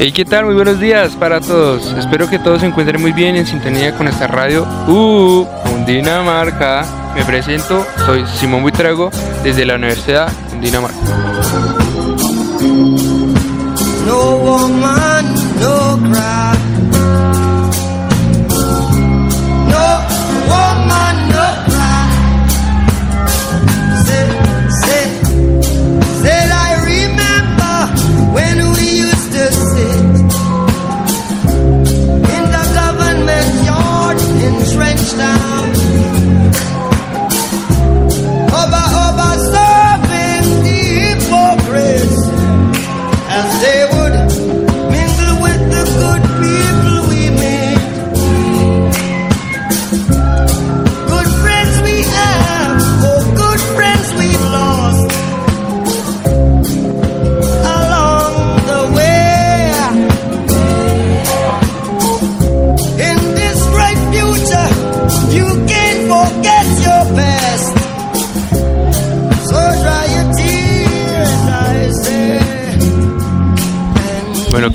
Hey, ¿qué tal? Muy buenos días para todos. Espero que todos se encuentren muy bien en sintonía con esta radio Uh, Dinamarca. Me presento, soy Simón Buitrago desde la Universidad Dinamarca. No woman, no.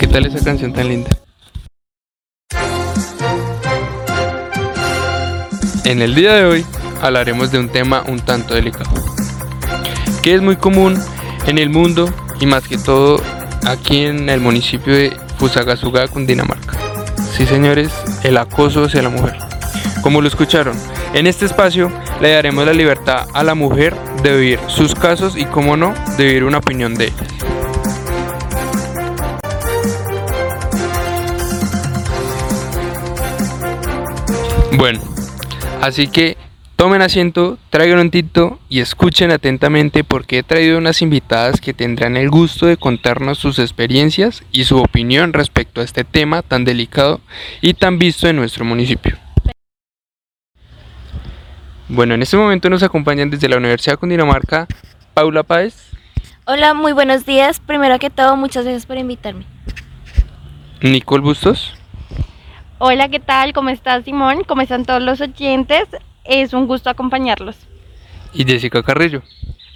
¿Qué tal esa canción tan linda? En el día de hoy hablaremos de un tema un tanto delicado, que es muy común en el mundo y más que todo aquí en el municipio de Fusagasugá, Cundinamarca. Sí, señores, el acoso hacia la mujer. Como lo escucharon, en este espacio le daremos la libertad a la mujer de vivir sus casos y, como no, de vivir una opinión de ellas. Bueno, así que tomen asiento, traigan un tito y escuchen atentamente porque he traído unas invitadas que tendrán el gusto de contarnos sus experiencias y su opinión respecto a este tema tan delicado y tan visto en nuestro municipio. Bueno, en este momento nos acompañan desde la Universidad Cundinamarca Paula Páez. Hola, muy buenos días. Primero que todo, muchas gracias por invitarme. Nicole Bustos. Hola, ¿qué tal? ¿Cómo estás, Simón? ¿Cómo están todos los oyentes? Es un gusto acompañarlos. Y Jessica Carrillo.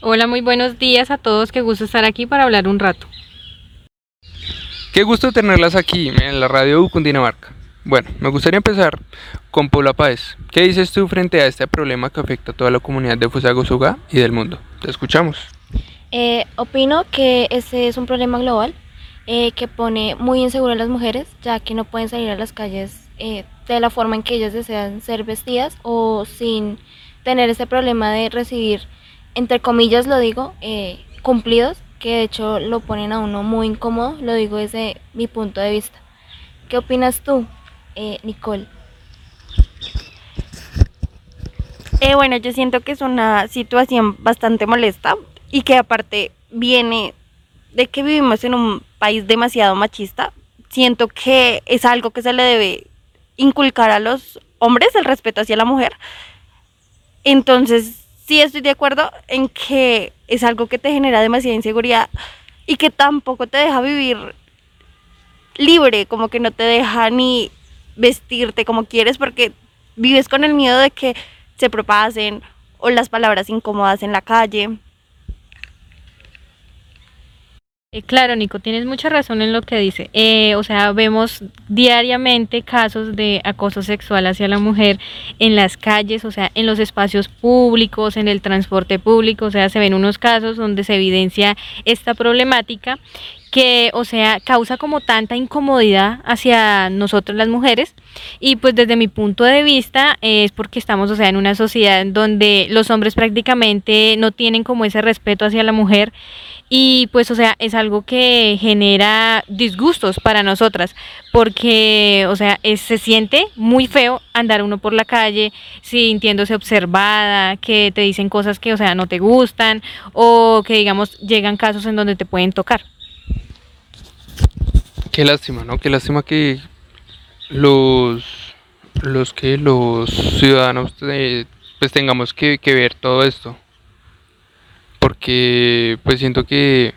Hola, muy buenos días a todos. Qué gusto estar aquí para hablar un rato. Qué gusto tenerlas aquí en la radio U Cundinamarca. Bueno, me gustaría empezar con Paula Páez. ¿Qué dices tú frente a este problema que afecta a toda la comunidad de Fusagasugá y del mundo? Te escuchamos. Eh, opino que ese es un problema global eh, que pone muy inseguro a las mujeres, ya que no pueden salir a las calles eh, de la forma en que ellas desean ser vestidas o sin tener ese problema de recibir, entre comillas lo digo, eh, cumplidos, que de hecho lo ponen a uno muy incómodo, lo digo desde mi punto de vista. ¿Qué opinas tú, Nicole? bueno, yo siento que es una situación bastante molesta y que aparte viene de que vivimos en un país demasiado machista, siento que es algo que se le debe inculcar a los hombres, el respeto hacia la mujer. Entonces, sí estoy de acuerdo en que es algo que te genera demasiada inseguridad y que tampoco te deja vivir libre, como que no te deja ni vestirte como quieres porque vives con el miedo de que se propasen o las palabras incómodas en la calle. Eh, claro, Nico, tienes mucha razón en lo que dice. Eh, o sea, vemos diariamente casos de acoso sexual hacia la mujer en las calles, o sea, en los espacios públicos, en el transporte público, o sea, se ven unos casos donde se evidencia esta problemática que, o sea, causa como tanta incomodidad hacia nosotros las mujeres. Y pues desde mi punto de vista es porque estamos, o sea, en una sociedad donde los hombres prácticamente no tienen como ese respeto hacia la mujer. Y pues o sea es algo que genera disgustos para nosotras porque o sea se siente muy feo andar uno por la calle sintiéndose observada que te dicen cosas que o sea no te gustan o que digamos llegan casos en donde te pueden tocar qué lástima no qué lástima que los los que los ciudadanos eh, pues tengamos que ver todo esto. Porque pues siento que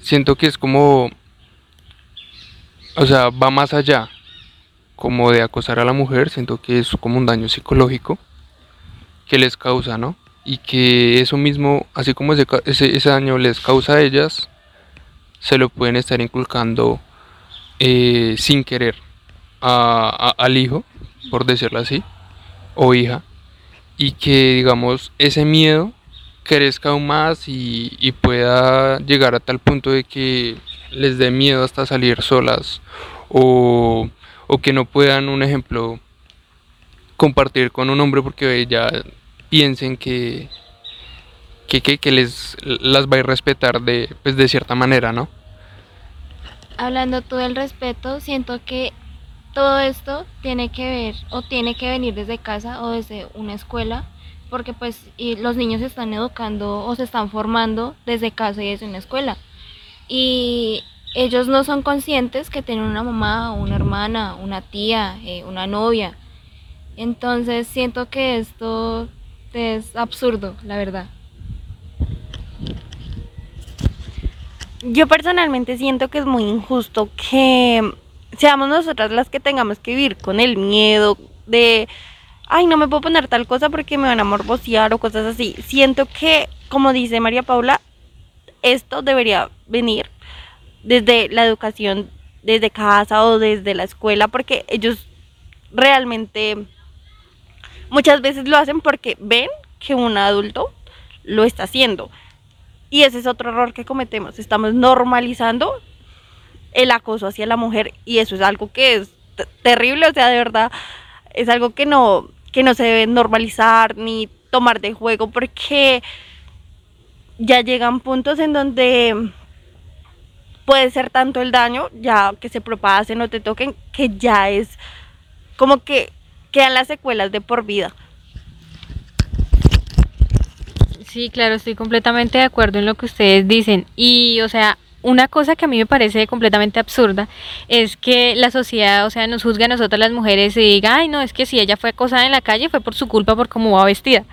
siento que es como o sea va más allá como de acosar a la mujer siento que es como un daño psicológico que les causa no y que eso mismo así como ese, ese, daño les causa a ellas se lo pueden estar inculcando eh, sin querer al hijo, por decirlo así, o hija, y que digamos ese miedo crezca aún más y, pueda llegar a tal punto de que les dé miedo hasta salir solas o, o que no puedan, un ejemplo, compartir con un hombre porque ya piensen que, que, que, les las va a respetar de, pues de cierta manera, ¿no? Hablando tú del respeto, siento que todo esto tiene que ver o tiene que venir desde casa o desde una escuela, porque pues los niños se están educando o se están formando desde casa y desde una escuela. Y ellos no son conscientes que tienen una mamá, una hermana, una tía, eh, una novia, entonces siento que esto es absurdo, la verdad. Yo personalmente siento que es muy injusto que seamos nosotras las que tengamos que vivir con el miedo de, ay, no me puedo poner tal cosa porque me van a morbosear o cosas así. Siento que, como dice María Paula, esto debería venir desde la educación, desde casa o desde la escuela, porque ellos realmente Muchas veces lo hacen porque ven que un adulto lo está haciendo. Y ese es otro error que cometemos. Estamos normalizando el acoso hacia la mujer y eso es algo que es terrible, o sea, de verdad, es algo que no, que no se debe normalizar ni tomar de juego porque ya llegan puntos en donde puede ser tanto el daño, ya que se propasen o te toquen, que ya es como que quedan las secuelas de por vida. Sí, claro, estoy completamente de acuerdo en lo que ustedes dicen. Y, o sea, una cosa que a mí me parece completamente absurda es que la sociedad, o sea, nos juzga a nosotras las mujeres y diga, ay, no, es que si ella fue acosada en la calle fue por su culpa por cómo va vestida.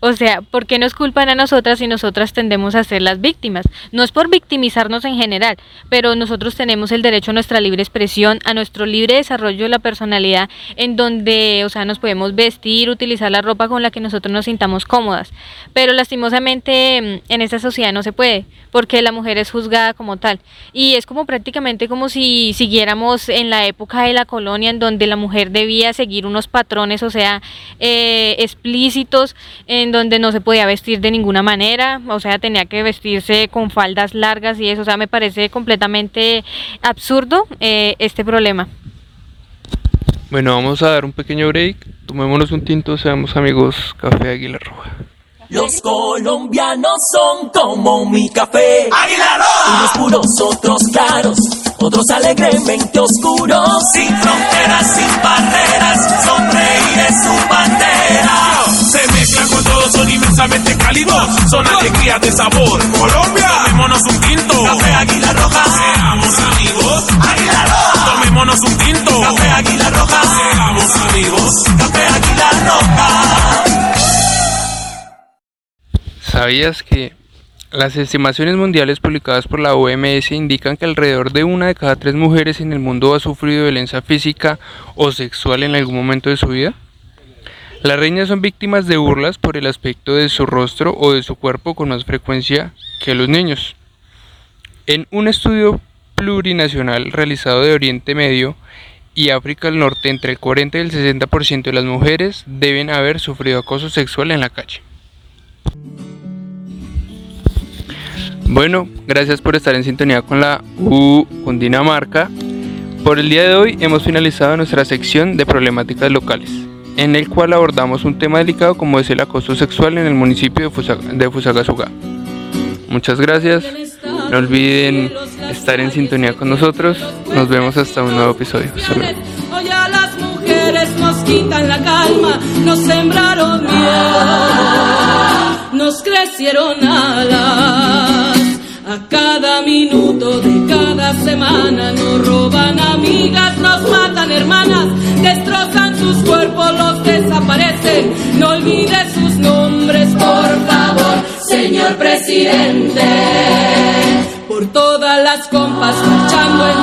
O sea, ¿por qué nos culpan a nosotras si nosotras tendemos a ser las víctimas? No es por victimizarnos en general, pero nosotros tenemos el derecho a nuestra libre expresión, a nuestro libre desarrollo de la personalidad, en donde, o sea, nos podemos vestir, utilizar la ropa con la que nosotros nos sintamos cómodas. Pero lastimosamente mm, en esta sociedad no se puede, porque la mujer es juzgada como tal. Y es como prácticamente como si siguiéramos en la época de la colonia, en donde la mujer debía seguir unos patrones, o sea, eh, explícitos, en donde no se podía vestir de ninguna manera, o sea, tenía que vestirse con faldas largas y eso, o sea, me parece completamente absurdo eh, este problema. Bueno, vamos a dar un pequeño break, tomémonos un tinto, seamos amigos, Café Águila Roja. Los colombianos son como mi café. Águila Roja. Unos puros, otros claros, otros alegremente oscuros. Sin fronteras, sin barreras, sonreír es su bandera. Se mezclan con todos, son inmensamente cálidos. Son alegrías de sabor. Colombia. Tomémonos un tinto. ¿Sabías que las estimaciones mundiales publicadas por la OMS indican que alrededor de una de cada tres mujeres en el mundo ha sufrido violencia física o sexual en algún momento de su vida? Las reinas son víctimas de burlas por el aspecto de su rostro o de su cuerpo con más frecuencia que los niños. En un estudio plurinacional realizado de Oriente Medio y África del Norte, entre el 40 y el 60% de las mujeres deben haber sufrido acoso sexual en la calle. Bueno, gracias por estar en sintonía con la U Cundinamarca. Por el día de hoy hemos finalizado nuestra sección de problemáticas locales en el cual abordamos un tema delicado como es el acoso sexual en el municipio de, Fusagasugá. Muchas gracias, no olviden estar en sintonía con nosotros, nos vemos hasta un nuevo episodio. Miedo, nos crecieron alas. A cada minuto de cada semana nos roban amigas, nos matan hermanas, destrozan sus cuerpos, los desaparecen. No olvides sus nombres, por favor, señor presidente. Por todas las compas luchando en